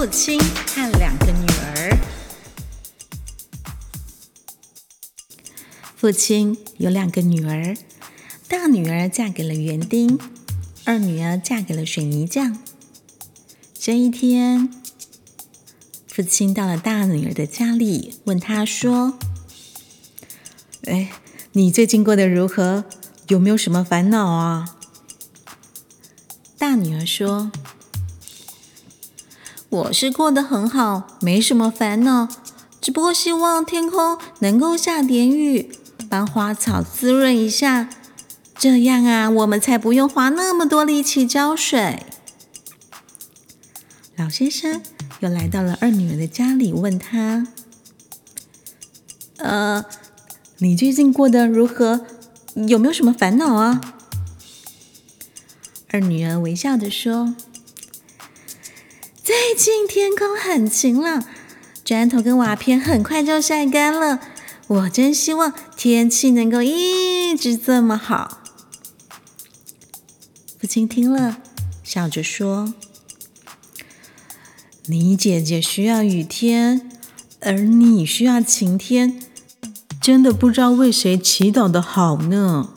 父亲和两个女儿。父亲有两个女儿，大女儿嫁给了园丁，二女儿嫁给了水泥匠。这一天，父亲到了大女儿的家里，问她说：“哎，你最近过得如何？有没有什么烦恼啊？”大女儿说：“我是过得很好，没什么烦恼，只不过希望天空能够下点雨。”帮花草滋润一下，这样啊，我们才不用花那么多力气浇水。老先生又来到了二女儿的家里，问她：“呃，你最近过得如何？有没有什么烦恼啊？”二女儿微笑着说：“最近天空很晴朗，砖头跟瓦片很快就晒干了。”我真希望天气能够一直这么好。父亲听了，笑着说：“你姐姐需要雨天，而你需要晴天，真的不知道为谁祈祷的好呢。”